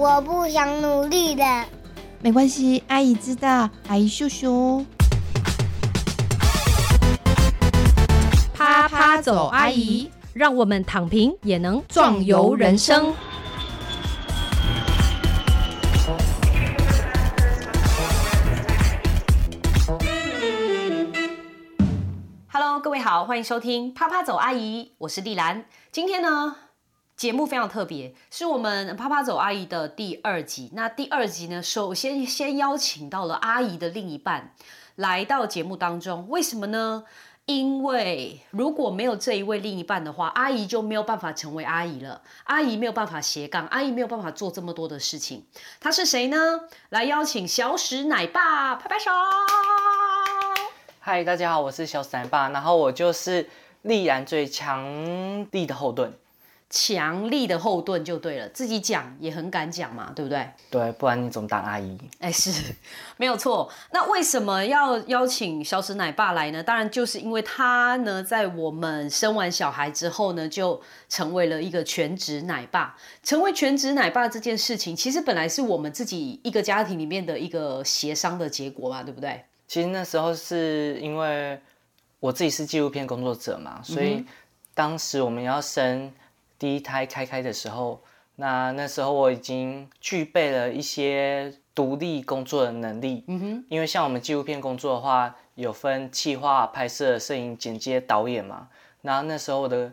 我不想努力的。没关系，阿姨知道，阿姨秀秀。啪啪走，阿姨，让我们躺平也能壮游人生。Hello，各位好，欢迎收听啪啪走，阿姨，我是丽兰。今天呢，节目非常特别，是我们啪啪走阿姨的第二集。那第二集呢，首先先邀请到了阿姨的另一半来到节目当中，为什么呢？因为如果没有这一位另一半的话，阿姨就没有办法成为阿姨了。阿姨没有办法斜杠，阿姨没有办法做这么多的事情。他是谁呢？来邀请小史奶爸拍拍手。嗨，大家好，我是小史奶爸，然后我就是力然最强力的后盾。强力的后盾就对了，自己讲也很敢讲嘛，对不对？对，不然你怎么当阿姨？哎，是 没有错。那为什么要邀请小史奶爸来呢？当然就是因为他呢，在我们生完小孩之后呢，就成为了一个全职奶爸。成为全职奶爸这件事情，其实本来是我们自己一个家庭里面的一个协商的结果嘛，对不对？其实那时候是因为我自己是纪录片工作者嘛，所以当时我们要生。第一胎开开的时候，那那时候我已经具备了一些独立工作的能力。嗯哼，因为像我们纪录片工作的话，有分企划、拍摄、摄影、剪接、导演嘛。那那时候我的，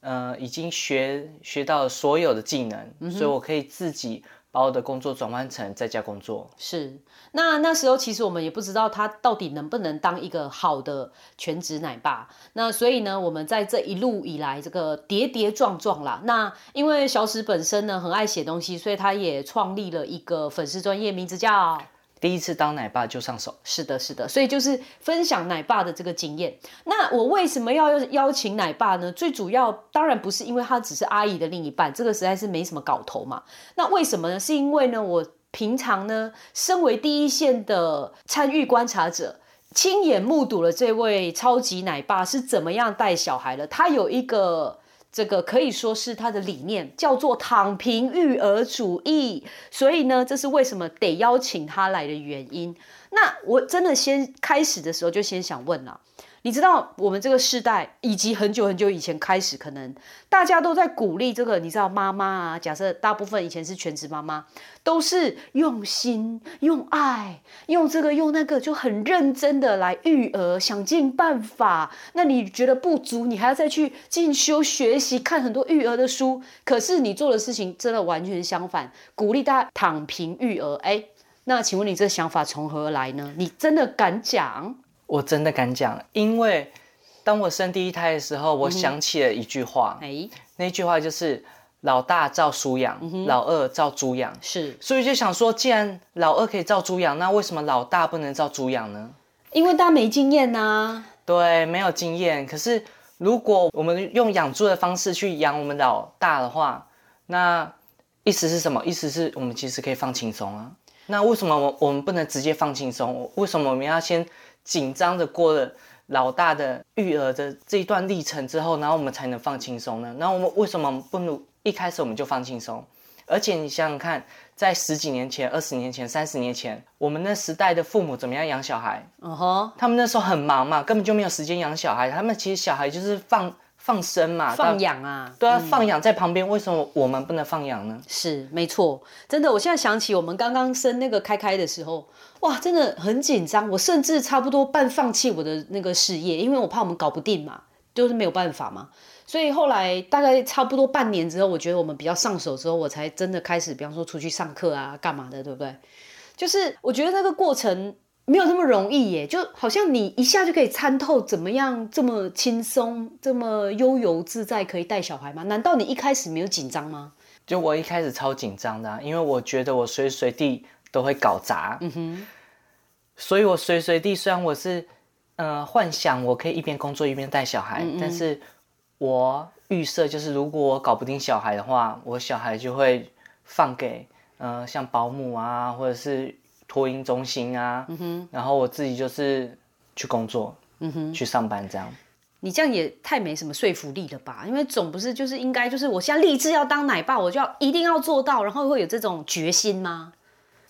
呃，已经学学到了所有的技能，所以我可以自己。把我的工作转换成在家工作，是那那时候其实我们也不知道他到底能不能当一个好的全职奶爸。那所以呢，我们在这一路以来，这个跌跌撞撞啦。那因为小史本身呢很爱写东西，所以他也创立了一个粉丝专业，名字叫。第一次当奶爸就上手，是的，是的，所以就是分享奶爸的这个经验。那我为什么要邀请奶爸呢？最主要当然不是因为他只是阿姨的另一半，这个实在是没什么搞头嘛。那为什么呢？是因为呢，我平常呢，身为第一线的参与观察者，亲眼目睹了这位超级奶爸是怎么样带小孩的。他有一个。这个可以说是他的理念，叫做躺平育儿主义。所以呢，这是为什么得邀请他来的原因。那我真的先开始的时候就先想问了。你知道我们这个世代，以及很久很久以前开始，可能大家都在鼓励这个。你知道妈妈啊，假设大部分以前是全职妈妈，都是用心、用爱、用这个、用那个，就很认真的来育儿，想尽办法。那你觉得不足，你还要再去进修学习，看很多育儿的书。可是你做的事情真的完全相反，鼓励大家躺平育儿。哎，那请问你这想法从何而来呢？你真的敢讲？我真的敢讲，因为当我生第一胎的时候，我想起了一句话，哎，那句话就是“老大照书养，老二照猪养”。是，所以就想说，既然老二可以照猪养，那为什么老大不能照猪养呢？因为大家没经验呐。对，没有经验。可是如果我们用养猪的方式去养我们老大的话，那意思是什么？意思是我们其实可以放轻松啊。那为什么我我们不能直接放轻松？为什么我们要先？紧张的过了老大的育儿的这一段历程之后，然后我们才能放轻松呢？那我们为什么不能一开始我们就放轻松？而且你想想看，在十几年前、二十年前、三十年前，我们那时代的父母怎么样养小孩？嗯哼，他们那时候很忙嘛，根本就没有时间养小孩。他们其实小孩就是放。放生嘛，放养啊，对啊，放养在旁边，为什么我们不能放养呢？是没错，真的，我现在想起我们刚刚生那个开开的时候，哇，真的很紧张，我甚至差不多半放弃我的那个事业，因为我怕我们搞不定嘛，就是没有办法嘛。所以后来大概差不多半年之后，我觉得我们比较上手之后，我才真的开始，比方说出去上课啊，干嘛的，对不对？就是我觉得那个过程。没有那么容易耶，就好像你一下就可以参透怎么样这么轻松、这么悠游自在，可以带小孩吗？难道你一开始没有紧张吗？就我一开始超紧张的，因为我觉得我随时随地都会搞砸。嗯哼，所以我随时随地虽然我是呃幻想我可以一边工作一边带小孩，但是我预设就是如果我搞不定小孩的话，我小孩就会放给呃像保姆啊，或者是。托婴中心啊，然后我自己就是去工作，嗯哼去上班这样。你这样也太没什么说服力了吧？因为总不是就是应该就是我现在立志要当奶爸，我就要一定要做到，然后会有这种决心吗？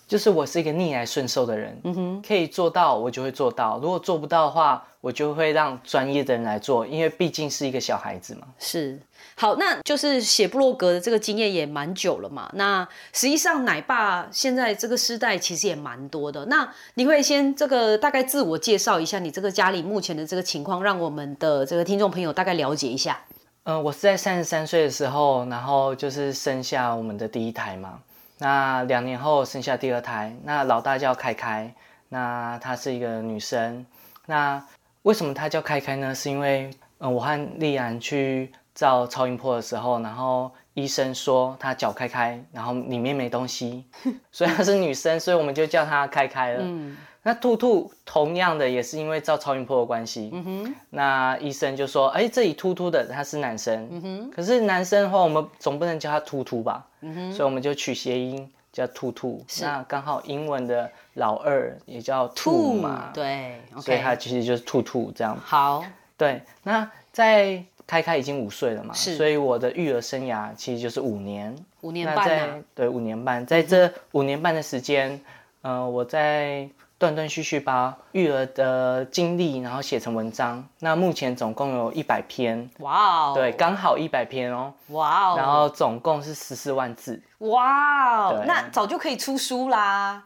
就是我是一个逆来顺受的人，嗯哼，可以做到我就会做到，如果做不到的话，我就会让专业的人来做，因为毕竟是一个小孩子嘛。是，好，那就是写布洛格的这个经验也蛮久了嘛。那实际上奶爸现在这个时代其实也蛮多的。那你会先这个大概自我介绍一下你这个家里目前的这个情况，让我们的这个听众朋友大概了解一下。嗯，我是在三十三岁的时候，然后就是生下我们的第一胎嘛。那两年后生下第二胎，那老大叫开开，那她是一个女生。那为什么她叫开开呢？是因为，嗯，我和丽安去照超音波的时候，然后医生说她脚开开，然后里面没东西，所以她是女生，所以我们就叫她开开了。嗯。那兔兔同样的也是因为照超音波的关系，嗯哼，那医生就说，哎，这里突突的他是男生，嗯哼，可是男生的话，我们总不能叫他突突吧，嗯哼，所以我们就取谐音叫兔兔，那刚好英文的老二也叫兔嘛，对，所以他其实就是兔兔这样。好，对，那在开开已经五岁了嘛，是，所以我的育儿生涯其实就是五年，五年半对，五年半，在这五年半的时间，嗯，我在。断断续续把育儿的经历，然后写成文章。那目前总共有一百篇，哇哦，对，刚好一百篇哦，哇哦，然后总共是十四万字，哇哦，那早就可以出书啦。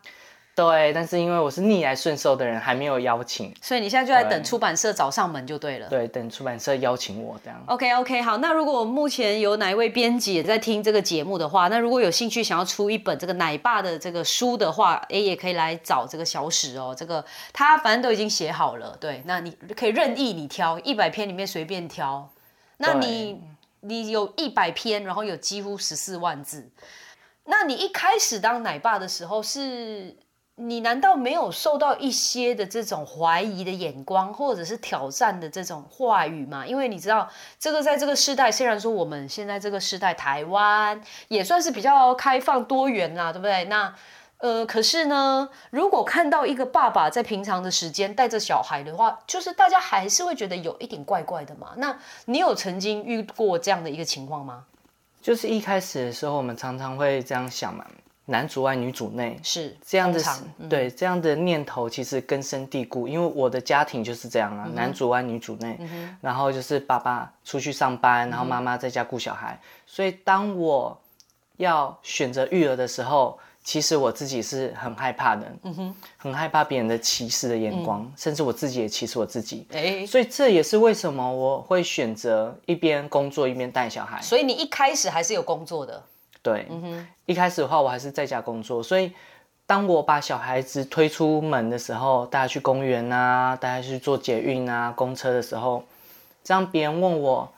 对，但是因为我是逆来顺受的人，还没有邀请，所以你现在就在等出版社找上门就对了。对，等出版社邀请我这样。OK OK，好，那如果目前有哪一位编辑也在听这个节目的话，那如果有兴趣想要出一本这个奶爸的这个书的话，哎，也可以来找这个小史哦。这个他反正都已经写好了，对，那你可以任意你挑一百篇里面随便挑。那你你有一百篇，然后有几乎十四万字，那你一开始当奶爸的时候是？你难道没有受到一些的这种怀疑的眼光，或者是挑战的这种话语吗？因为你知道，这个在这个时代，虽然说我们现在这个时代，台湾也算是比较开放多元啦，对不对？那呃，可是呢，如果看到一个爸爸在平常的时间带着小孩的话，就是大家还是会觉得有一点怪怪的嘛。那你有曾经遇过这样的一个情况吗？就是一开始的时候，我们常常会这样想嘛。男主外女主内。是这样的，对这样的念头其实根深蒂固，因为我的家庭就是这样啊，男主外女主内，然后就是爸爸出去上班，然后妈妈在家顾小孩，所以当我要选择育儿的时候，其实我自己是很害怕的，嗯哼，很害怕别人的歧视的眼光，甚至我自己也歧视我自己，哎，所以这也是为什么我会选择一边工作一边带小孩。所以你一开始还是有工作的。对，一开始的话我还是在家工作，所以当我把小孩子推出门的时候，带他去公园啊，带他去坐捷运啊、公车的时候，这样别人问我，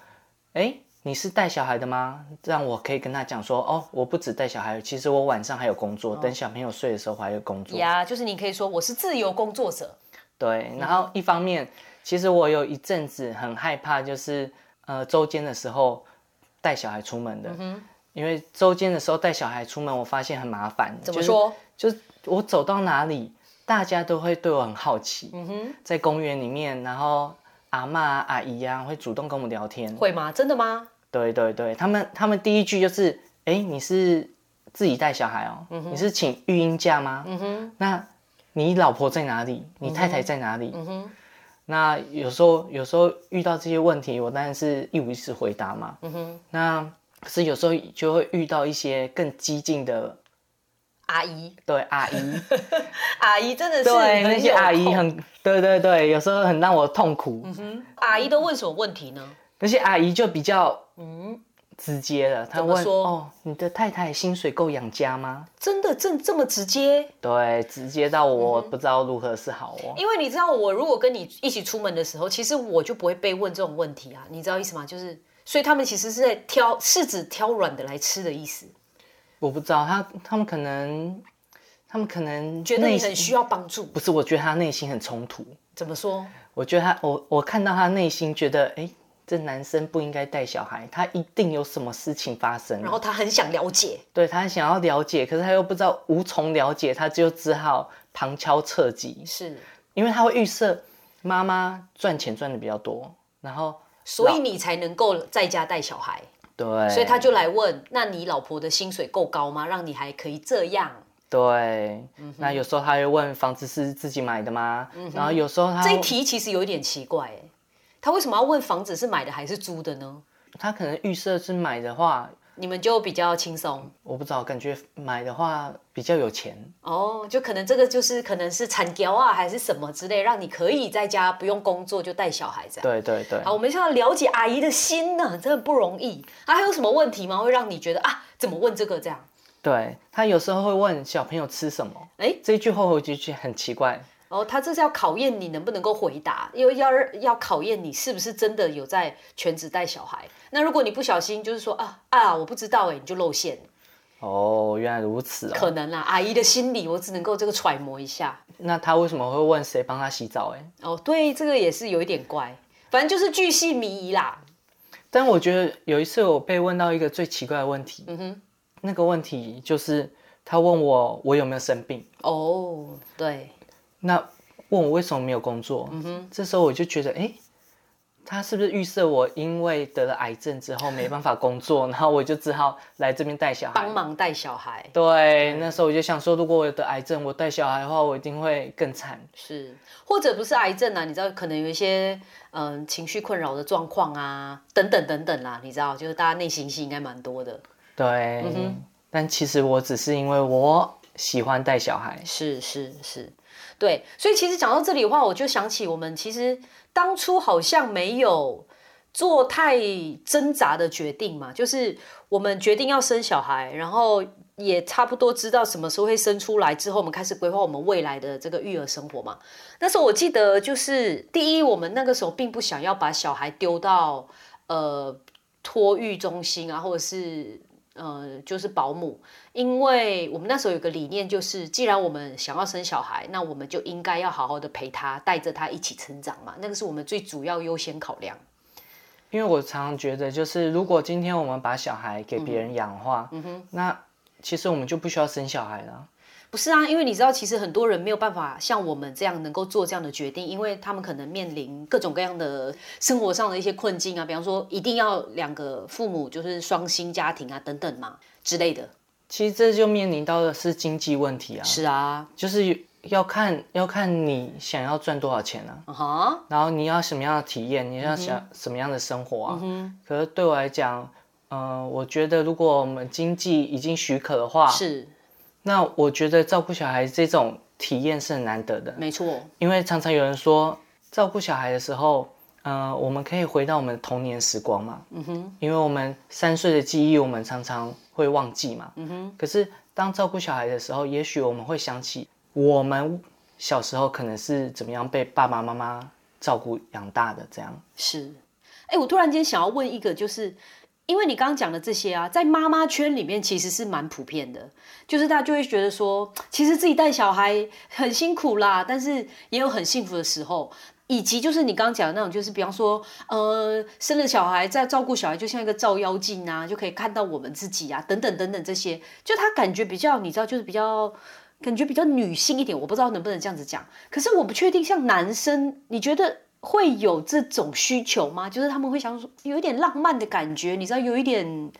哎，你是带小孩的吗？这样我可以跟他讲说，哦，我不止带小孩，其实我晚上还有工作，等小朋友睡的时候还有工作。呀，就是你可以说我是自由工作者。对，然后一方面，其实我有一阵子很害怕，就是呃周间的时候带小孩出门的。因为周间的时候带小孩出门，我发现很麻烦。怎么说？就是我走到哪里，大家都会对我很好奇。嗯哼，在公园里面，然后阿妈阿姨啊会主动跟我们聊天。会吗？真的吗？对对对，他们他们第一句就是，哎，你是自己带小孩哦？你是请育婴假吗？嗯哼，那你老婆在哪里？你太太在哪里？嗯哼，那有时候有时候遇到这些问题，我当然是一五一十回答嘛。嗯哼，那。可是有时候就会遇到一些更激进的阿姨，对阿姨，阿姨真的是对那些阿姨很，对对对，有时候很让我痛苦。嗯哼，阿姨都问什么问题呢？那些阿姨就比较嗯直接了，她问说：“哦，你的太太薪水够养家吗？”真的这这么直接？对，直接到我不知道如何是好哦。因为你知道，我如果跟你一起出门的时候，其实我就不会被问这种问题啊，你知道意思吗？就是。所以他们其实是在挑，是指挑软的来吃的意思。我不知道他，他们可能，他们可能觉得你很需要帮助。不是，我觉得他内心很冲突。怎么说？我觉得他，我我看到他内心觉得，哎，这男生不应该带小孩，他一定有什么事情发生。然后他很想了解，对他很想要了解，可是他又不知道无从了解，他就只好旁敲侧击。是，因为他会预设妈妈赚钱赚的比较多。然后所以你才能够在家带小孩。对，所以他就来问：那你老婆的薪水够高吗？让你还可以这样？对，嗯那有时候他会问房子是自己买的吗？然后有时候他这一题其实有一点奇怪，哎，他为什么要问房子是买的还是租的呢？他可能预设是买的话，你们就比较轻松我不知道，感觉买的话比较有钱。哦，就可能这个就是可能是产条啊，还是什么之类，让你可以在家不用工作就带小孩这样。对对对，好，我们现在了解阿姨的心呢，真的不容易。啊，还有什么问题吗？会让你觉得啊，怎么问这个这样？对他有时候会问小朋友吃什么，哎，这一句话我就觉得很奇怪。哦，他这是要考验你能不能够回答，又要要考验你是不是真的有在全职带小孩。那如果你不小心就是说啊啊，我不知道哎，你就露馅，哦，原来如此哦。可能啦。阿姨的心理我只能够这个揣摩一下。那他为什么会问谁帮他洗澡？哎，哦，对，这个也是有一点怪，反正就是巨细靡遗啦。但我觉得有一次我被问到一个最奇怪的问题，嗯哼，那个问题就是他问我我有没有生病，哦，对，那问我为什么没有工作，嗯哼，这时候我就觉得，哎，他是不是预设我因为得了癌症之后没办法工作，然后我就只好来这边带小孩帮？忙带小孩对，那时候我就想说，如果我有得癌症，我带小孩的话，我一定会更惨。是，或者不是癌症啊？你知道，可能有一些嗯、情绪困扰的状况啊，等等等等啦，你知道，就是大家内心戏应该蛮多的。对，但其实我只是因为我喜欢带小孩。是是是，对，所以其实讲到这里的话，我就想起我们其实当初好像没有做太挣扎的决定嘛，就是我们决定要生小孩，然后也差不多知道什么时候会生出来之后，我们开始规划我们未来的这个育儿生活嘛。那时候我记得就是第一，我们那个时候并不想要把小孩丢到呃托育中心啊，或者是呃就是保姆，因为我们那时候有个理念，就是既然我们想要生小孩，那我们就应该要好好的陪他，带着他一起成长嘛，那个是我们最主要优先考量。因为我常常觉得，就是如果今天我们把小孩给别人养的话，那其实我们就不需要生小孩了。不是啊，因为你知道，其实很多人没有办法像我们这样能够做这样的决定，因为他们可能面临各种各样的生活上的一些困境啊，比方说一定要两个父母就是双薪家庭啊等等嘛之类的。其实这就面临到的是经济问题啊，是啊，就是要看要看你想要赚多少钱啊，然后你要什么样的体验，你要想什么样的生活啊。可是对我来讲，嗯、我觉得如果我们经济已经许可的话，是那我觉得照顾小孩这种体验是很难得的，没错，因为常常有人说照顾小孩的时候，呃，我们可以回到我们的童年时光嘛，嗯哼，因为我们三岁的记忆我们常常会忘记嘛，嗯哼，可是当照顾小孩的时候，也许我们会想起我们小时候可能是怎么样被爸爸妈妈照顾养大的，这样。是。哎，我突然间想要问一个，就是因为你刚刚讲的这些啊，在妈妈圈里面其实是蛮普遍的，就是大家就会觉得说，其实自己带小孩很辛苦啦，但是也有很幸福的时候。以及就是你刚刚讲的那种，就是比方说，呃，生了小孩在照顾小孩，就像一个照妖镜啊，就可以看到我们自己啊，等等等等这些，就他感觉比较，你知道，就是比较感觉比较女性一点，我不知道能不能这样子讲。可是我不确定，像男生，你觉得会有这种需求吗？就是他们会想说，有一点浪漫的感觉，你知道，有一点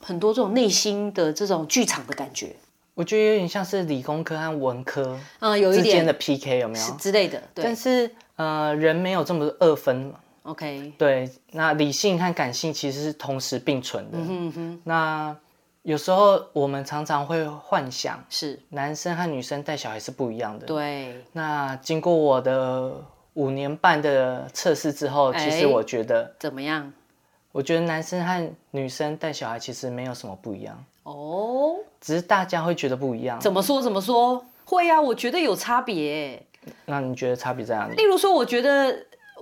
很多这种内心的这种剧场的感觉，我觉得有点像是理工科和文科嗯、有一点之间的 PK 有没有？之类的。对但是呃，人没有这么二分，，OK，对，那理性和感性其实是同时并存的。嗯哼，那有时候我们常常会幻想，是男生和女生带小孩是不一样的。对，那经过我的五年半的测试之后，其哎实我觉得，怎么样？我觉得男生和女生带小孩其实没有什么不一样，哦，只是大家会觉得不一样。怎么说？怎么说？会啊，我觉得有差别。那你觉得差别在哪里？例如说，我觉得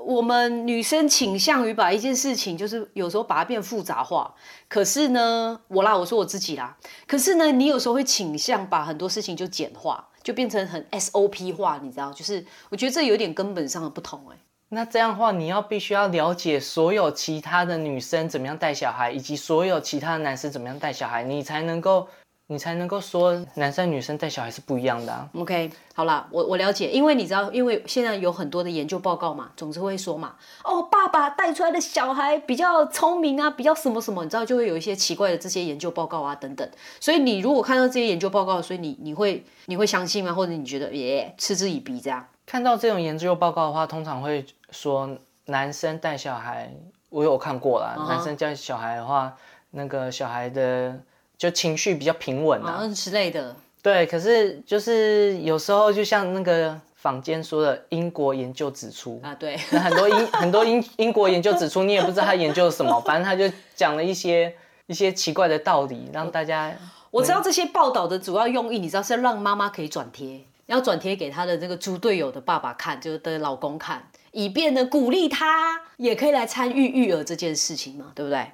我们女生倾向于把一件事情，就是有时候把它变复杂化。可是呢，我啦，我说我自己啦。可是呢，你有时候会倾向把很多事情就简化，就变成很 SOP 化，你知道？就是我觉得这有点根本上的不同哎、那这样的话，你要必须要了解所有其他的女生怎么样带小孩，以及所有其他的男生怎么样带小孩，你才能够你才能够说男生女生带小孩是不一样的啊。OK，好啦，我我了解，因为你知道，因为现在有很多的研究报告嘛，总是会说嘛，哦，爸爸带出来的小孩比较聪明啊，比较什么什么，你知道就会有一些奇怪的这些研究报告啊等等。所以你如果看到这些研究报告，所以你你会你会相信吗？或者你觉得耶嗤之以鼻这样？看到这种研究报告的话，通常会说男生带小孩，我有看过啦。男生带小孩的话，那个小孩的就情绪比较平稳啊。啊之类的，对，可是就是有时候就像那个坊间说的，英国研究指出，啊，对，那很多英很多英英国研究指出，你也不知道他研究什么，反正他就讲了一些一些奇怪的道理，让大家我知道这些报道的主要用意，你知道是让妈妈可以转贴，要转贴给她的这个猪队友的爸爸看，就是的老公看，以便呢鼓励他也可以来参与育儿这件事情嘛，对不对？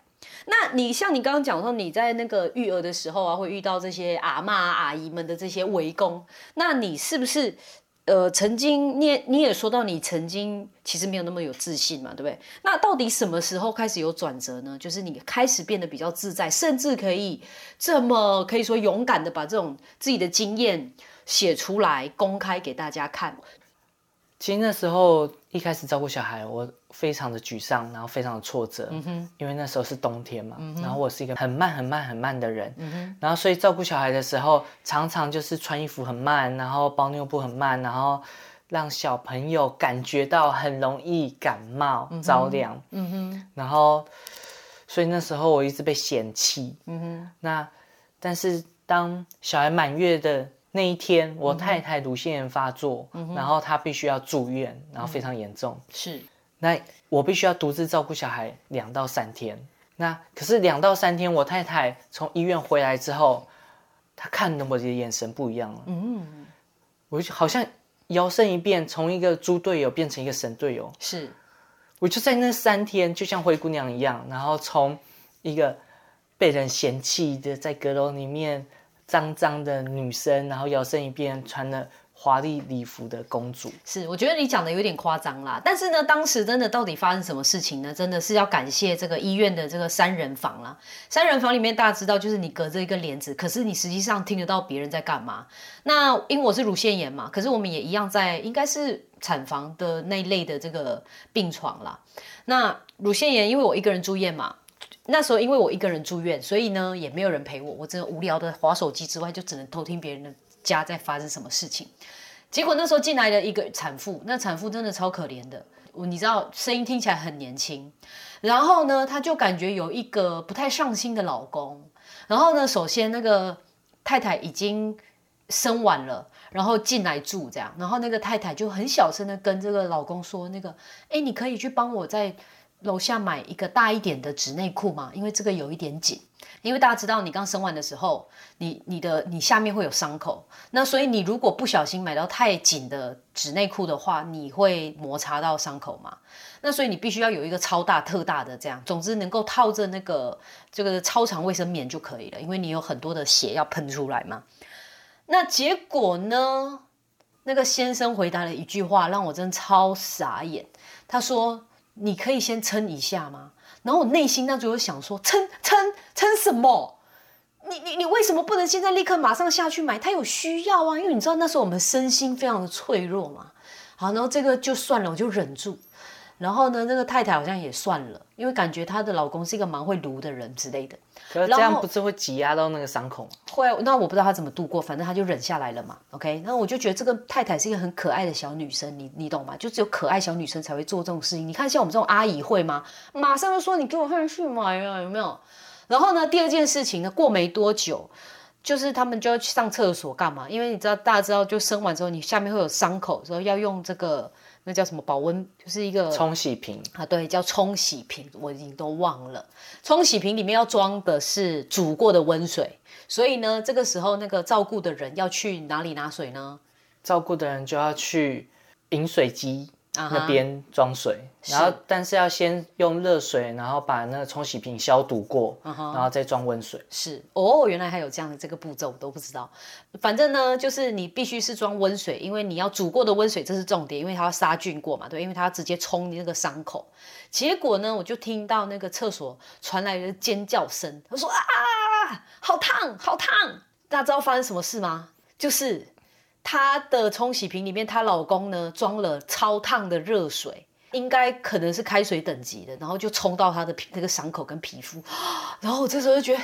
那你像你刚刚讲说你在那个育儿的时候啊，会遇到这些阿妈阿姨们的这些围攻，那你是不是呃曾经你也你也说到你曾经其实没有那么有自信嘛，对不对？那到底什么时候开始有转折呢？就是你开始变得比较自在，甚至可以这么可以说勇敢的把这种自己的经验写出来，公开给大家看。其实那时候一开始照顾小孩，我非常的沮丧，然后非常的挫折，因为那时候是冬天嘛，然后我是一个很慢很慢很慢的人，然后所以照顾小孩的时候，常常就是穿衣服很慢，然后包尿布很慢，然后让小朋友感觉到很容易感冒、着凉，然后所以那时候我一直被嫌弃，那但是当小孩满月的那一天，我太太乳腺炎发作，然后她必须要住院，然后非常严重。是，那我必须要独自照顾小孩两到三天。那可是两到三天，我太太从医院回来之后，她看的我的眼神不一样了。嗯，我就好像摇身一变，从一个猪队友变成一个神队友。是，我就在那三天，就像灰姑娘一样，然后从一个被人嫌弃的在阁楼里面脏脏的女生，然后摇身一变穿了华丽礼服的公主。是，我觉得你讲的有点夸张啦。但是呢，当时真的到底发生什么事情呢？真的是要感谢这个医院的这个三人房啦。三人房里面大家知道，就是你隔着一个帘子，可是你实际上听得到别人在干嘛。那因为我是乳腺炎嘛，可是我们也一样在应该是产房的那一类的这个病床啦。那乳腺炎，因为我一个人住院嘛，那时候因为我一个人住院，所以呢也没有人陪我，我真的无聊的划手机之外，就只能偷听别人的家在发生什么事情。结果那时候进来了一个产妇，那产妇真的超可怜的，你知道声音听起来很年轻，然后呢，她就感觉有一个不太上心的老公，然后呢，首先那个太太已经生完了，然后进来住这样，然后那个太太就很小声的跟这个老公说，那个，哎，你可以去帮我在楼下买一个大一点的纸内裤嘛？因为这个有一点紧。因为大家知道，你刚生完的时候，你你的你下面会有伤口，那所以你如果不小心买到太紧的纸内裤的话，你会摩擦到伤口嘛？那所以你必须要有一个超大特大的这样，总之能够套着那个这个超长卫生棉就可以了，因为你有很多的血要喷出来嘛。那结果呢？那个先生回答了一句话，让我真的超傻眼。他说：“你可以先撑一下吗？”然后我内心那就有想说，撑撑撑什么？你你你为什么不能现在立刻马上下去买？他有需要啊，因为你知道那时候我们身心非常的脆弱嘛。好，然后这个就算了，我就忍住。然后呢，那个太太好像也算了，因为感觉她的老公是一个蛮会撸的人之类的。可是这样不是会挤压到那个伤口吗？会，那我不知道她怎么度过，反正她就忍下来了嘛。OK，那我就觉得这个太太是一个很可爱的小女生，你你懂吗？就只有可爱小女生才会做这种事情。你看像我们这种阿姨会吗？马上就说你给我上去买啊，有没有？然后呢，第二件事情呢，过没多久，就是他们就要去上厕所干嘛？因为你知道，大家知道，就生完之后你下面会有伤口，所以要用这个那叫什么保温，就是一个冲洗瓶啊，对，叫冲洗瓶，我已经都忘了。冲洗瓶里面要装的是煮过的温水，所以呢，这个时候那个照顾的人要去哪里拿水呢？照顾的人就要去饮水机那边装水，然后但是要先用热水，然后把那个冲洗瓶消毒过，然后再装温水。是哦，原来还有这样的这个步骤，我都不知道。反正呢，就是你必须是装温水，因为你要煮过的温水，这是重点，因为它要杀菌过嘛，对，因为它要直接冲你那个伤口。结果呢，我就听到那个厕所传来的尖叫声，他说啊，好烫，好烫。大家知道发生什么事吗？就是她的冲洗瓶里面，她老公呢装了超烫的热水，应该可能是开水等级的，然后就冲到她的那个伤口跟皮肤，然后我这时候就觉得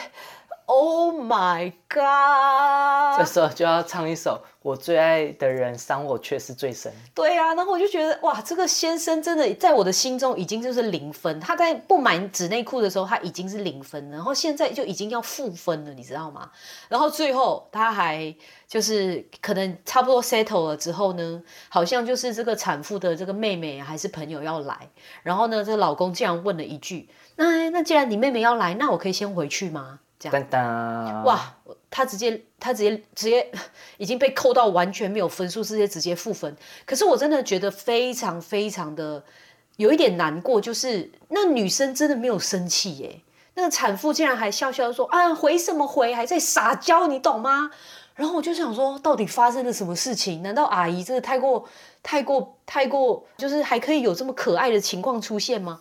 ，Oh my 这 God！这时候就要唱一首《我最爱的人伤我却是最深》。对啊，然后我就觉得哇，这个先生真的在我的心中已经就是零分。他在不买纸内裤的时候，他已经是零分了，然后现在就已经要负分了，你知道吗？然后最后他还就是可能差不多 settle 了之后呢，好像就是这个产妇的这个妹妹还是朋友要来，然后呢，这个老公竟然问了一句：“那那既然你妹妹要来，那我可以先回去吗？”这样。噔噔，哇，他直接他直接直接已经被扣到完全没有分数，直接直接负分。可是我真的觉得非常非常的有一点难过，就是那女生真的没有生气耶，那个产妇竟然还笑笑地说啊回什么回，还在撒娇，你懂吗？然后我就想说，到底发生了什么事情？难道阿姨真的太过太过太过，就是还可以有这么可爱的情况出现吗？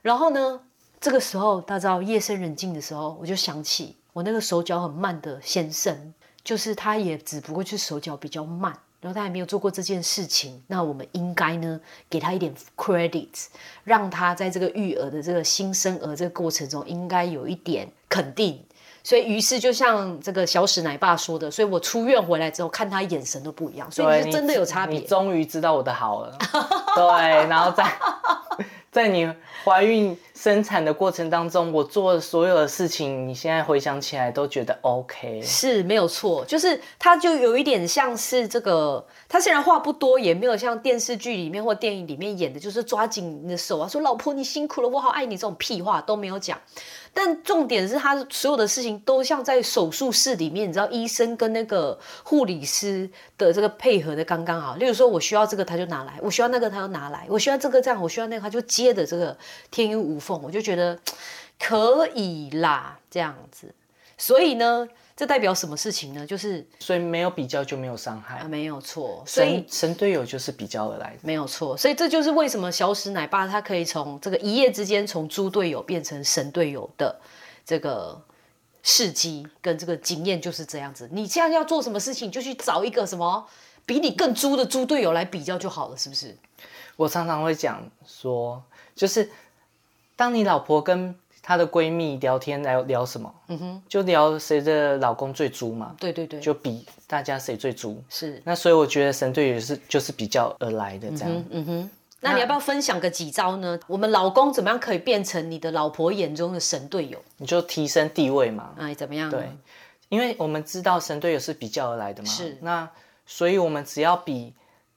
然后呢，这个时候大家知道夜深人静的时候，我就想起我那个手脚很慢的先生，就是他也只不过就是手脚比较慢，然后他还没有做过这件事情，那我们应该呢给他一点 credit，让他在这个育儿的这个新生儿这个过程中应该有一点肯定。所以，于是就像这个小史奶爸说的，所以我出院回来之后，看他眼神都不一样，所以对，你是真的有差别你。终于知道我的好了，对，然后在在你怀孕生产的过程当中，我做的所有的事情，你现在回想起来都觉得 OK。是没有错，就是他就有一点像是这个，他虽然话不多，也没有像电视剧里面或电影里面演的，就是抓紧你的手啊，说老婆你辛苦了，我好爱你这种屁话都没有讲。但重点是他所有的事情都像在手术室里面，你知道医生跟那个护理师的这个配合的刚刚好。例如说我需要这个他就拿来，我需要那个他就拿来，我需要这个这样，我需要那个他就接的这个天衣无缝，我就觉得 可以啦，这样子。所以呢，这代表什么事情呢？就是所以没有比较就没有伤害啊，，没有错，所以神神队友就是比较而来的。没有错，所以这就是为什么小史奶爸他可以从这个一夜之间从猪队友变成神队友的这个事迹跟这个经验就是这样子。你现在要做什么事情，就去找一个什么比你更猪的猪队友来比较就好了，是不是？我常常会讲说，就是当你老婆跟她的闺蜜聊天来聊什么，嗯哼，就聊谁的老公最猪嘛，对对对，就比大家谁最猪。是。那所以我觉得神队友是就是比较而来的这样。嗯哼，那你要不要分享个几招呢？我们老公怎么样可以变成你的老婆眼中的神队友？你就提升地位嘛。哎，怎么样？对，因为我们知道神队友是比较而来的嘛。是那所以我们只要比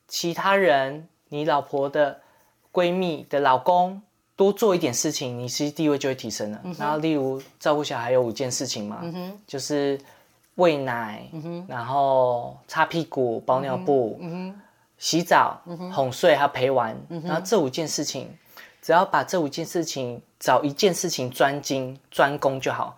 其他人，你老婆的闺蜜的老公多做一点事情，你其实地位就会提升了。然后例如照顾小孩有五件事情嘛，就是喂奶，然后擦屁股、包尿布、洗澡、哄睡还有陪玩，然后这五件事情。只要把这五件事情找一件事情专精专攻就好。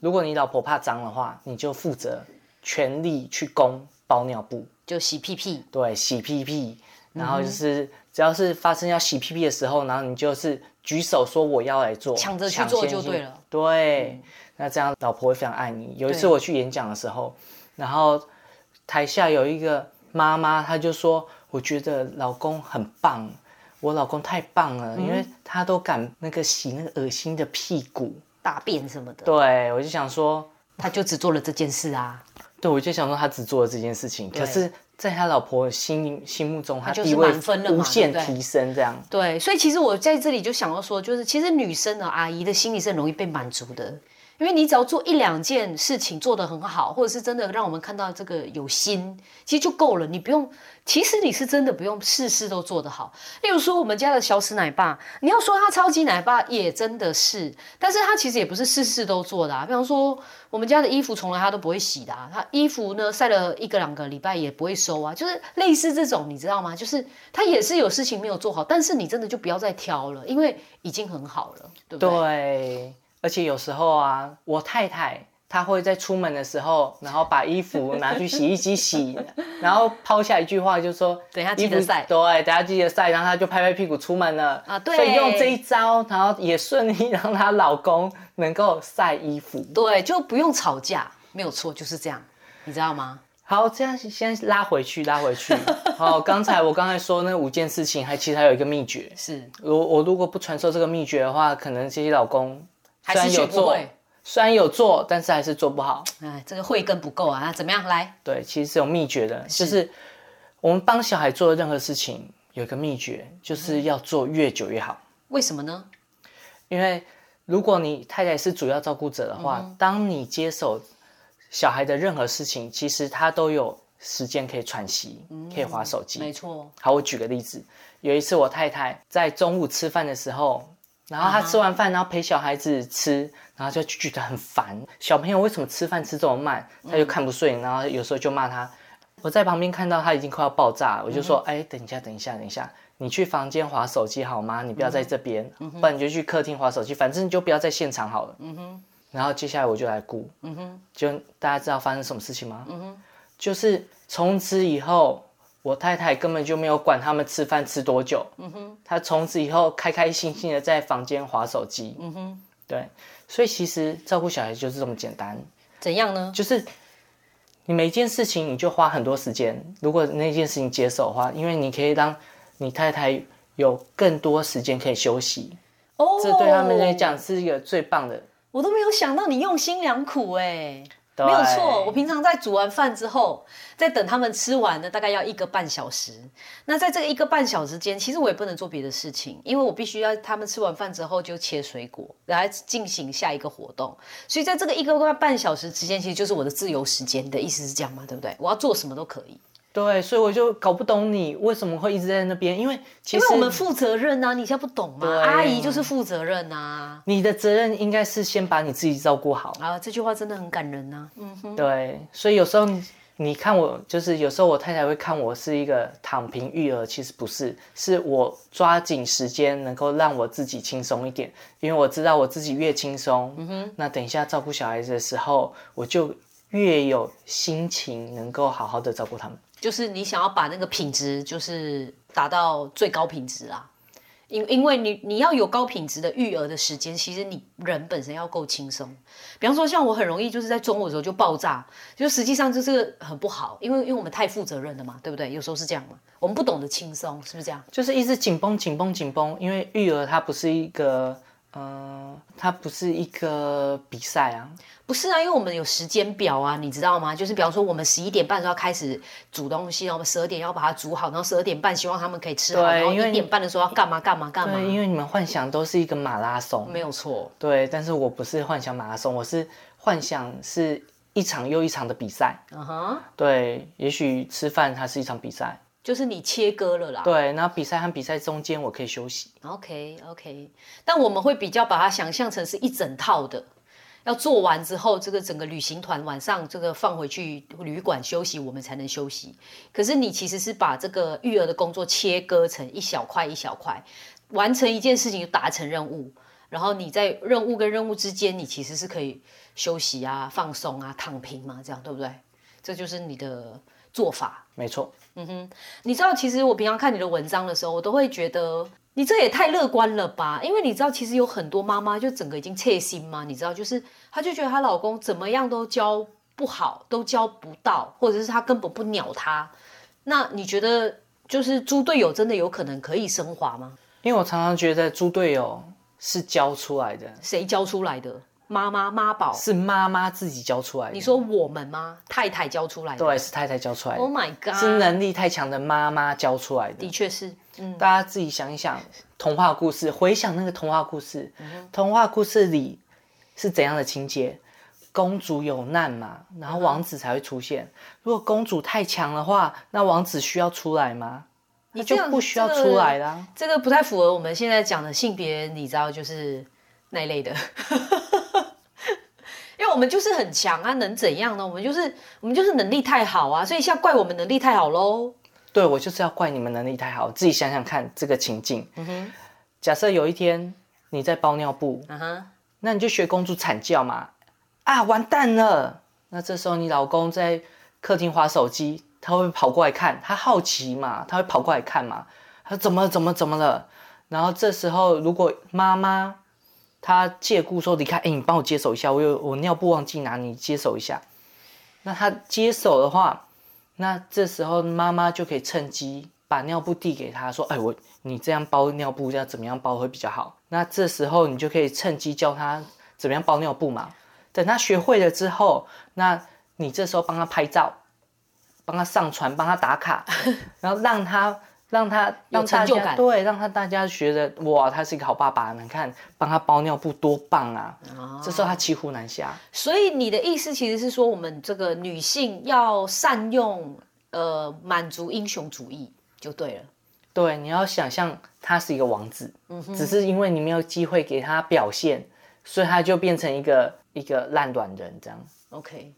如果你老婆怕脏的话，你就负责全力去攻包尿布，就洗屁屁。对，洗屁屁。然后就是只要是发生要洗屁屁的时候，然后你就是举手说我要来做，抢着去做先就对了。对，那这样老婆会非常爱你。有一次我去演讲的时候，然后台下有一个妈妈，她就说：“我觉得老公很棒，我老公太棒了，因为他都敢那个洗那个恶心的屁股。大便什么的，对，我就想说，他就只做了这件事啊。对，我就想说他只做了这件事情，可是在他老婆心心目中，他就是地位满分无限提升，这样。对，所以其实我在这里就想要说，就是其实女生的阿姨的心理是很容易被满足的，因为你只要做一两件事情做得很好，或者是真的让我们看到这个有心，其实就够了，你不用。其实你是真的不用事事都做得好。例如说，我们家的小史奶爸，你要说他超级奶爸也真的是，但是他其实也不是事事都做的啊。比方说，我们家的衣服从来他都不会洗的啊，他衣服呢晒了一个两个礼拜也不会收啊，就是类似这种，你知道吗？就是他也是有事情没有做好，但是你真的就不要再挑了，因为已经很好了，对不对？对，而且有时候啊，我太太她会在出门的时候，然后把衣服拿去洗衣机洗，然后抛下一句话，就说等一下记得晒对，等下记得晒，然后她就拍拍屁股出门了啊对所以用这一招，然后也顺利让她老公能够晒衣服。对，就不用吵架，没有错，就是这样。你知道吗？好，这样先拉回去，拉回去。好，刚才我刚才说那五件事情，还其实还有一个秘诀。是我我如果不传授这个秘诀的话，可能这些老公还是虽然有做学不会，虽然有做，但是还是做不好。哎，这个慧根不够啊，那怎么样？来，对，其实是有秘诀的，就是我们帮小孩做的任何事情有一个秘诀，就是要做越久越好。为什么呢？因为如果你太太是主要照顾者的话，嗯当你接手小孩的任何事情，其实他都有时间可以喘息，可以划手机。嗯没错，好，我举个例子，有一次我太太在中午吃饭的时候，然后他吃完饭，然后陪小孩子吃，然后就觉得很烦。小朋友为什么吃饭吃这么慢？他就看不顺，然后有时候就骂他。我在旁边看到他已经快要爆炸了，我就说：“哎、等一下，等一下，等一下，你去房间划手机好吗？你不要在这边，不然你就去客厅划手机，反正你就不要在现场好了。”然后接下来我就来顾，就大家知道发生什么事情吗？就是从此以后，我太太根本就没有管他们吃饭吃多久，嗯哼她从此以后开开心心的在房间划手机，嗯哼对，所以其实照顾小孩就是这么简单，怎样呢？就是你每一件事情你就花很多时间，如果那件事情接手的话，因为你可以让你太太有更多时间可以休息，哦，这对他们来，讲是一个最棒的。我都没有想到你用心良苦哎。对没有错，我平常在煮完饭之后，在等他们吃完呢，大概要一个半小时。那在这个一个半小时间，其实我也不能做别的事情，因为我必须要他们吃完饭之后就切水果，来进行下一个活动。所以在这个一个半小时之间，其实就是我的自由时间。的意思是这样嘛？对不对？我要做什么都可以，对，所以我就搞不懂你为什么会一直在那边，因为其实因为我们负责任啊，你现在不懂吗？阿姨就是负责任啊。你的责任应该是先把你自己照顾好。啊，这句话真的很感人呐、嗯哼，对，所以有时候你你看我，就是有时候我太太会看我是一个躺平育儿，其实不是，是我抓紧时间能够让我自己轻松一点，因为我知道我自己越轻松哼，那等一下照顾小孩子的时候，我就越有心情能够好好的照顾他们。就是你想要把那个品质，就是达到最高品质啊。因因为你你要有高品质的育儿的时间，其实你人本身要够轻松。比方说，像我很容易就是在中午的时候就爆炸，就实际上就是个很不好，因为因为我们太负责任了嘛，对不对？有时候是这样嘛，我们不懂得轻松，是不是这样？就是一直紧绷、紧绷、紧绷，因为育儿它不是一个，呃，它不是一个比赛啊。不是啊，因为我们有时间表啊，你知道吗？就是比方说，我们十一点半的时候要开始煮东西，然后我们十二点要把它煮好，然后十二点半希望他们可以吃好，然后一点半的时候要干嘛干嘛干嘛对，，因为你们幻想都是一个马拉松，没有错。对，但是我不是幻想马拉松，我是幻想是一场又一场的比赛。嗯哼，对，也许吃饭它是一场比赛，就是你切割了啦。对，然后比赛和比赛中间我可以休息。OK OK，但我们会比较把它想象成是一整套的，要做完之后，这个整个旅行团晚上这个放回去旅馆休息，我们才能休息。可是你其实是把这个育儿的工作切割成一小块一小块，完成一件事情就达成任务，然后你在任务跟任务之间，你其实是可以休息啊、放松啊、躺平嘛，这样对不对？这就是你的做法。没错，嗯哼你知道，其实我平常看你的文章的时候，我都会觉得你这也太乐观了吧？因为你知道，其实有很多妈妈就整个已经切心嘛，你知道，就是她就觉得她老公怎么样都教不好，都教不到，或者是她根本不鸟她。那你觉得，就是猪队友真的有可能可以升华吗？因为我常常觉得猪队友是教出来的，谁教出来的？妈妈妈宝？是妈妈自己教出来的。你说我们吗？太太教出来的？对，是太太教出来的 Oh my god！是能力太强的妈妈教出来的的。确是，嗯，大家自己想一想，童话故事，回想那个童话故事，嗯童话故事里是怎样的情节？公主有难嘛，然后王子才会出现。如果公主太强的话，那王子需要出来吗？你就不需要这个出来啦。这个不太符合我们现在讲的性别，你知道，就是那一类的。我们就是很强啊，能怎样呢？我们就是我们就是能力太好啊，所以现在怪我们能力太好喽。对，我就是要怪你们能力太好。自己想想看这个情境。嗯哼假设有一天你在包尿布，嗯哼，那你就学公主惨叫嘛。啊，完蛋了！那这时候你老公在客厅划手机，他会跑过来看，他好奇嘛，他会跑过来看嘛。他怎么怎么怎么了？然后这时候如果妈妈她借故说离开，哎，你帮我接手一下，我有我尿布忘记拿，你接手一下。那他接手的话，那这时候妈妈就可以趁机把尿布递给他，说：“哎，我你这样包尿布要怎么样包会比较好？”那这时候你就可以趁机教他怎么样包尿布嘛。等他学会了之后，那你这时候帮他拍照，帮他上传，帮他打卡，然后让他让他有让大成就感家对，让他大家觉得哇，他是一个好爸爸，你看帮他包尿布多棒啊！这时候他骑虎难下。所以你的意思其实是说，我们这个女性要善用呃满足英雄主义就对了。对，你要想象他是一个王子，只是因为你没有机会给他表现，所以他就变成一个一个烂软人这样。OK，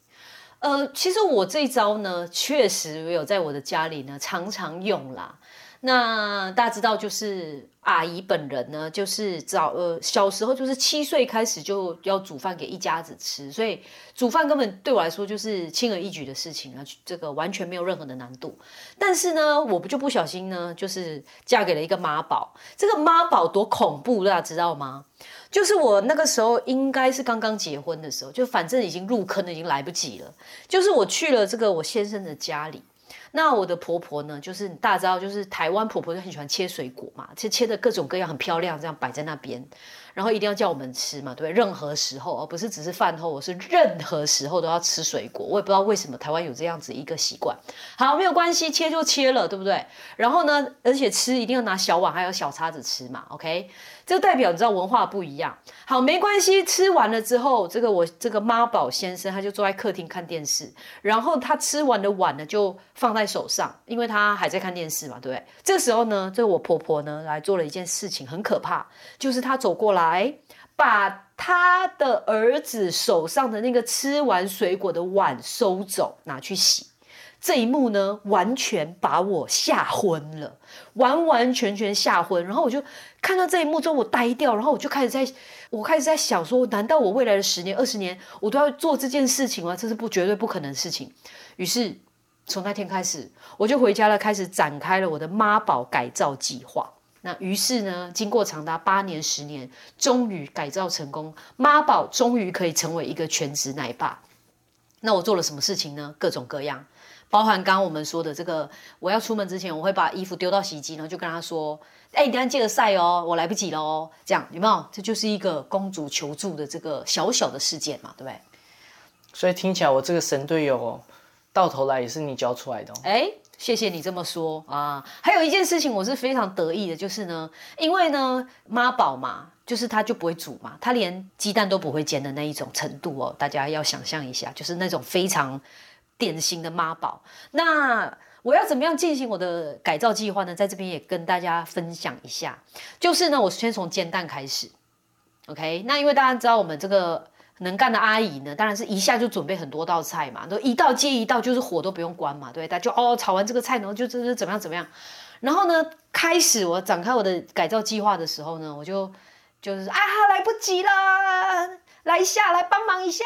呃，其实我这一招呢，确实有在我的家里呢常常用啦。那大家知道，就是阿姨本人呢，就是早呃小时候就是七岁开始就要煮饭给一家子吃，所以煮饭根本对我来说就是轻而易举的事情啊，这个完全没有任何的难度。但是呢，我不就不小心呢，就是嫁给了一个妈宝。这个妈宝多恐怖，大家知道吗？就是我那个时候应该是刚刚结婚的时候，就反正已经入坑了，已经来不及了。就是我去了这个我先生的家里，那我的婆婆呢，就是大家知道，就是台湾婆婆就很喜欢切水果嘛，切切的各种各样，很漂亮，这样摆在那边，然后一定要叫我们吃嘛，对不对？任何时候，而不是只是饭后，我是任何时候都要吃水果。我也不知道为什么台湾有这样子一个习惯。好，没有关系，切就切了，对不对？然后呢，而且吃一定要拿小碗还有小叉子吃嘛，OK？这代表你知道文化不一样。好，没关系，吃完了之后，这个我这个妈宝先生他就坐在客厅看电视，然后他吃完的碗呢就放在手上，因为他还在看电视嘛，对不对？这时候呢，这我婆婆呢来做了一件事情，很可怕，就是她走过来，把她的儿子手上的那个吃完水果的碗收走，拿去洗。这一幕呢，完全把我吓昏了，完完全全吓昏。然后我就看到这一幕之后，我呆掉，然后我就开始在，我开始在想说，难道我未来的十年、二十年，我都要做这件事情吗？这是不绝对不可能的事情。于是从那天开始，我就回家了，开始展开了我的妈宝改造计划。那于是呢，经过长达八年、十年，终于改造成功，妈宝终于可以成为一个全职奶爸。那我做了什么事情呢？各种各样。包含刚刚我们说的这个，我要出门之前，我会把衣服丢到洗衣机，然后就跟他说：“哎、你等一下记得晒哦，我来不及了哦。”这样有没有？这就是一个公主求助的这个小小的事件嘛，对不对？所以听起来我这个神队友哦，到头来也是你教出来的哦。哎，谢谢你这么说啊！还有一件事情我是非常得意的，就是呢，因为呢妈宝嘛，就是他就不会煮嘛，他连鸡蛋都不会煎的那一种程度哦，大家要想象一下，就是那种非常典型的妈宝。那我要怎么样进行我的改造计划呢？在这边也跟大家分享一下，就是呢，我先从煎蛋开始，OK？那因为大家知道我们这个。能干的阿姨呢，当然是一下就准备很多道菜嘛，都一道接一道，就是火都不用关嘛，对？大家就哦炒完这个菜，然后就就是怎么样怎么样。然后呢，开始我展开我的改造计划的时候呢，我就就是啊来不及啦，来一下来帮忙一下，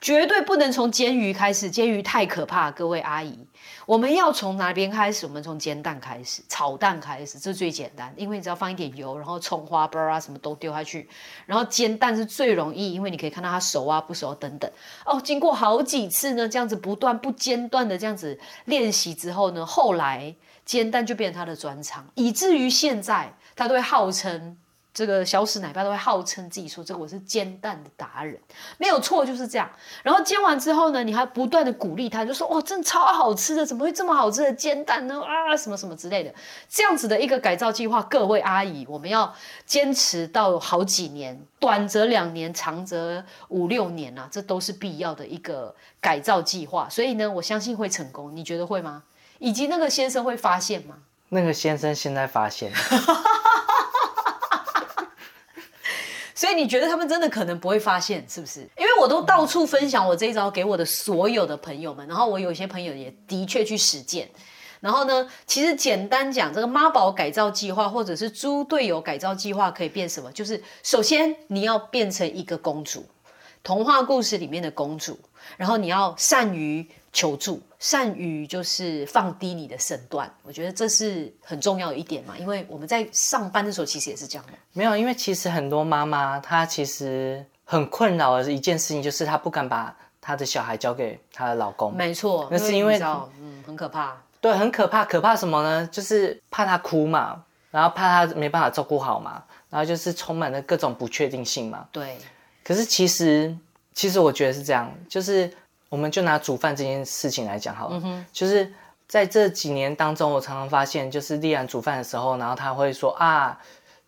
绝对不能从煎鱼开始，煎鱼太可怕，各位阿姨。我们要从哪边开始？我们从煎蛋开始，炒蛋开始，这最简单，因为你只要放一点油，然后葱花瓣啊什么都丢下去，然后煎蛋是最容易，因为你可以看到它熟啊不熟等等。哦，经过好几次呢，这样子不断不间断的这样子练习之后呢，后来煎蛋就变成他的专长，以至于现在他都会号称。这个小史奶爸都会号称自己说：“这个我是煎蛋的达人，没有错，就是这样。”然后煎完之后呢，你还不断的鼓励他，就说：“哇，真的超好吃的，怎么会这么好吃的煎蛋呢？啊，什么什么之类的。”这样子的一个改造计划，各位阿姨，我们要坚持到好几年，短则两年，长则五六年啊，这都是必要的一个改造计划。所以呢，我相信会成功，你觉得会吗？以及那个先生会发现吗？那个先生现在发现，所以你觉得他们真的可能不会发现，是不是？因为我都到处分享我这一招给我的所有的朋友们，然后我有些朋友也的确去实践。然后呢，其实简单讲，这个妈宝改造计划或者是猪队友改造计划可以变什么？就是首先你要变成一个公主，童话故事里面的公主，然后你要善于求助，善于就是放低你的身段。我觉得这是很重要的一点嘛，因为我们在上班的时候其实也是这样的。没有，因为其实很多妈妈她其实很困扰的一件事情，就是她不敢把她的小孩交给她的老公。没错，那是因为嗯，很可怕。对，很可怕，可怕什么呢？就是怕她哭嘛，然后怕她没办法照顾好嘛，然后就是充满了各种不确定性嘛。对，可是其实，其实我觉得是这样，就是我们就拿煮饭这件事情来讲好了，就是在这几年当中，我常常发现，就是丽然煮饭的时候，然后他会说啊，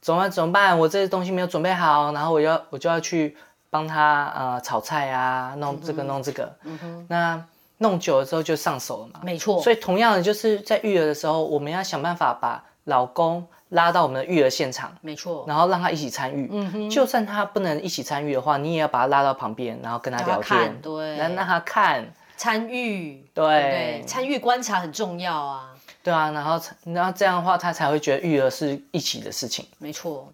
怎么办？怎么办？我这些东西没有准备好，然后我要我就要去帮他呃炒菜啊，弄这个弄这个，那弄久了之后就上手了嘛。没错。所以同样的，就是在育儿的时候，我们要想办法把老公拉到我们的育儿现场。没错，然后让他一起参与。嗯哼，就算他不能一起参与的话，你也要把他拉到旁边，然后跟他聊天，对，让让他看参与，对，参与观察很重要啊。对啊，然后然后这样的话，他才会觉得育儿是一起的事情。没错。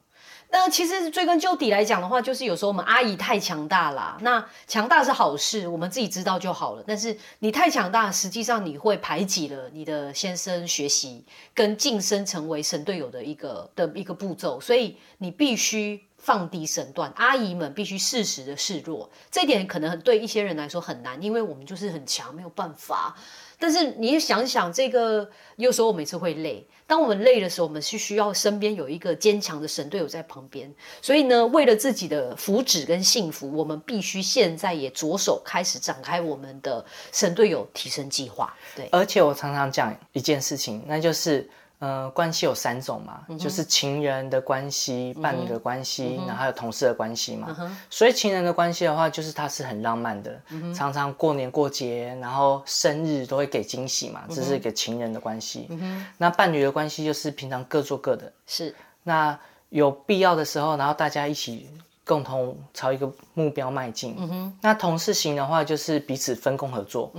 那其实追根究底来讲的话，就是有时候我们阿姨太强大啦。那强大是好事，我们自己知道就好了。但是你太强大，实际上你会排挤了你的先生学习跟晋升成为神队友的一个的一个步骤。所以你必须放低身段，阿姨们必须适时的示弱。这一点可能对一些人来说很难，因为我们就是很强，没有办法。但是你想想，这个有时候我每次会累。当我们累的时候，我们是需要身边有一个坚强的神队友在旁边。所以呢，为了自己的福祉跟幸福，我们必须现在也着手开始展开我们的神队友提升计划。对，而且我常常讲一件事情，那就是。呃，关系有三种嘛，就是情人的关系、伴侣的关系，然后还有同事的关系嘛。所以情人的关系的话，就是它是很浪漫的，常常过年过节，然后生日都会给惊喜嘛，这是一个情人的关系。那伴侣的关系就是平常各做各的，是。那有必要的时候，然后大家一起共同朝一个目标迈进。那同事型的话，就是彼此分工合作，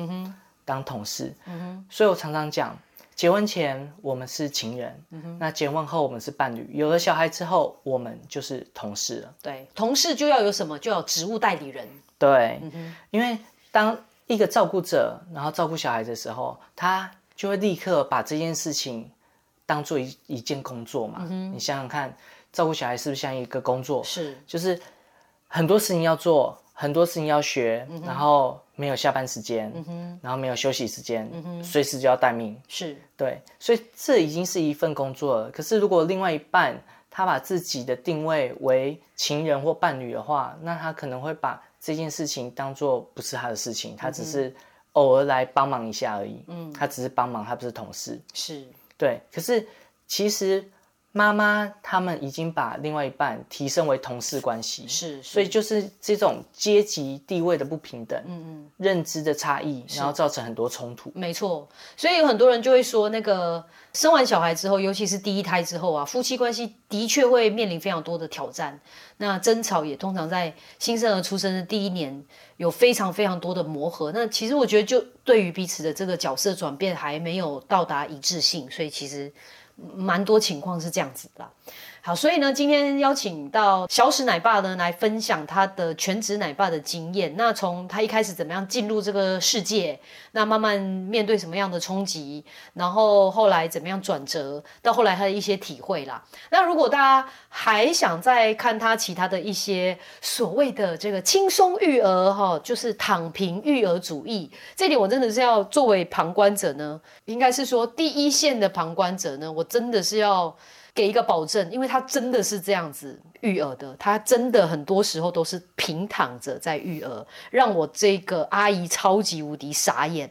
当同事。所以我常常讲。结婚前我们是情人，那结婚后我们是伴侣。有了小孩之后，我们就是同事了。对，同事就要有什么，就要职务代理人。对，因为当一个照顾者，然后照顾小孩的时候，他就会立刻把这件事情当做一一件工作嘛。你想想看，照顾小孩是不是像一个工作？是，就是很多事情要做。很多事情要学，然后没有下班时间，然后没有休息时间，随时就要待命。是对，所以这已经是一份工作了。可是如果另外一半他把自己的定位为情人或伴侣的话，那他可能会把这件事情当做不是他的事情，他只是偶尔来帮忙一下而已。嗯，他只是帮忙，他不是同事。是对，可是其实。妈妈他们已经把另外一半提升为同事关系，是，所以就是这种阶级地位的不平等，嗯嗯，认知的差异，然后造成很多冲突。没错，所以有很多人就会说，那个生完小孩之后，尤其是第一胎之后啊，夫妻关系的确会面临非常多的挑战。那争吵也通常在新生儿出生的第一年有非常非常多的磨合。那其实我觉得，就对于彼此的这个角色转变还没有到达一致性，所以其实。蛮多情况是这样子的。好，所以呢，今天邀请到小史奶爸呢来分享他的全职奶爸的经验。那从他一开始怎么样进入这个世界，那慢慢面对什么样的冲击，然后后来怎么样转折，到后来他的一些体会啦。那如果大家还想再看他其他的一些所谓的这个轻松育儿哈，就是躺平育儿主义，这点我真的是要作为旁观者呢，应该是说第一线的旁观者呢，我真的是要。给一个保证，因为他真的是这样子育儿的，他真的很多时候都是平躺着在育儿，让我这个阿姨超级无敌傻眼。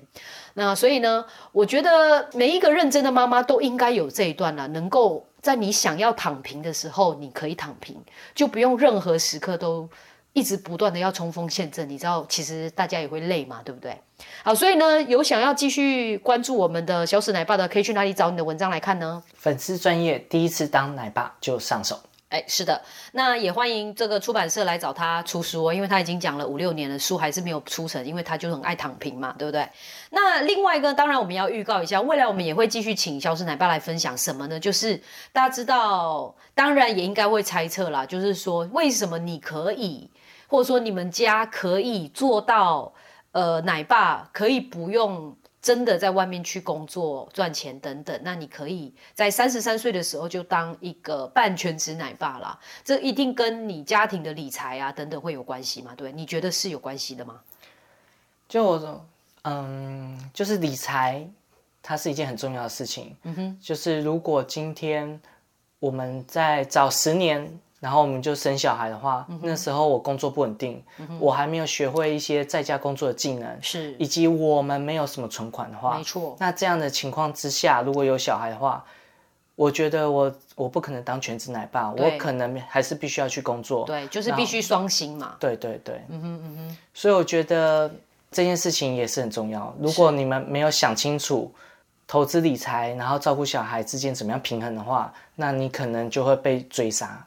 那所以呢，我觉得每一个认真的妈妈都应该有这一段了，能够在你想要躺平的时候，你可以躺平，就不用任何时刻都。一直不断的要冲锋陷阵，你知道，其实大家也会累嘛，对不对？好，所以呢，有想要继续关注我们的小史奶爸的，可以去哪里找你的文章来看呢？粉丝专业第一次当奶爸就上手。哎，是的，那也欢迎这个出版社来找他出书哦，因为他已经讲了五六年了，书还是没有出成，因为他就很爱躺平嘛，对不对？那另外一个，当然我们要预告一下，未来我们也会继续请小史奶爸来分享什么呢？就是大家知道，当然也应该会猜测啦，就是说为什么你可以。或者说你们家可以做到，呃，奶爸可以不用真的在外面去工作赚钱等等，那你可以在三十三岁的时候就当一个半全职奶爸啦。这一定跟你家庭的理财啊等等会有关系吗？对，你觉得是有关系的吗？就我说，嗯，就是理财，它是一件很重要的事情。嗯哼，就是如果今天我们在早十年，然后我们就生小孩的话，那时候我工作不稳定，我还没有学会一些在家工作的技能，是以及我们没有什么存款的话，没错。那这样的情况之下，如果有小孩的话，我觉得我我不可能当全职奶爸，我可能还是必须要去工作。对，就是必须双薪嘛。对对对，嗯哼嗯哼。所以我觉得这件事情也是很重要。如果你们没有想清楚投资理财，然后照顾小孩之间怎么样平衡的话，那你可能就会被追杀。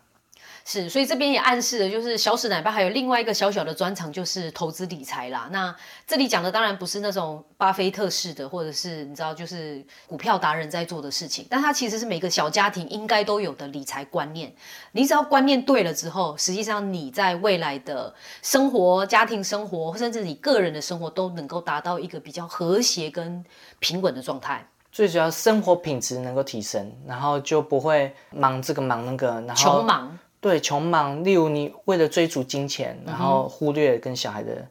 是，所以这边也暗示了，就是小史奶爸还有另外一个小小的专长，就是投资理财啦。那这里讲的当然不是那种巴菲特式的，或者是你知道，就是股票达人在做的事情，但它其实是每个小家庭应该都有的理财观念。你只要观念对了之后，实际上你在未来的生活、家庭生活，甚至你个人的生活，都能够达到一个比较和谐跟平稳的状态。最主要生活品质能够提升，然后就不会忙这个忙那个，然后穷忙。对，穷忙，例如你为了追逐金钱，然后忽略跟小孩的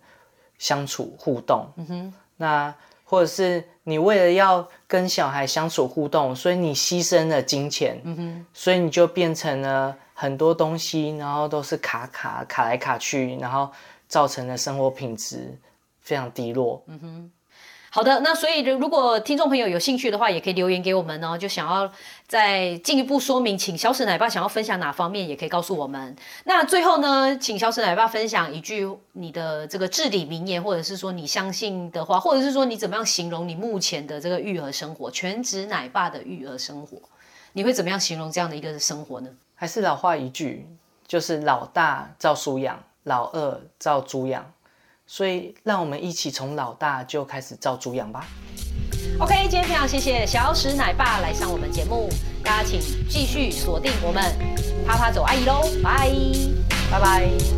相处互动。嗯哼，那或者是你为了要跟小孩相处互动，所以你牺牲了金钱。嗯哼，所以你就变成了很多东西，然后都是卡卡卡来卡去，然后造成了生活品质非常低落。嗯哼。好的，那所以如果听众朋友有兴趣的话，也可以留言给我们哦。就想要再进一步说明，请小史奶爸想要分享哪方面，也可以告诉我们。那最后呢，请小史奶爸分享一句你的这个至理名言，或者是说你相信的话，或者是说你怎么样形容你目前的这个育儿生活，全职奶爸的育儿生活，你会怎么样形容这样的一个生活呢？还是老话一句，就是老大照书养，老二照猪养。所以，让我们一起从老大就开始照猪养吧。OK，今天非常谢谢小史奶爸来上我们节目，大家请继续锁定我们啪啪走阿姨喽，拜拜拜。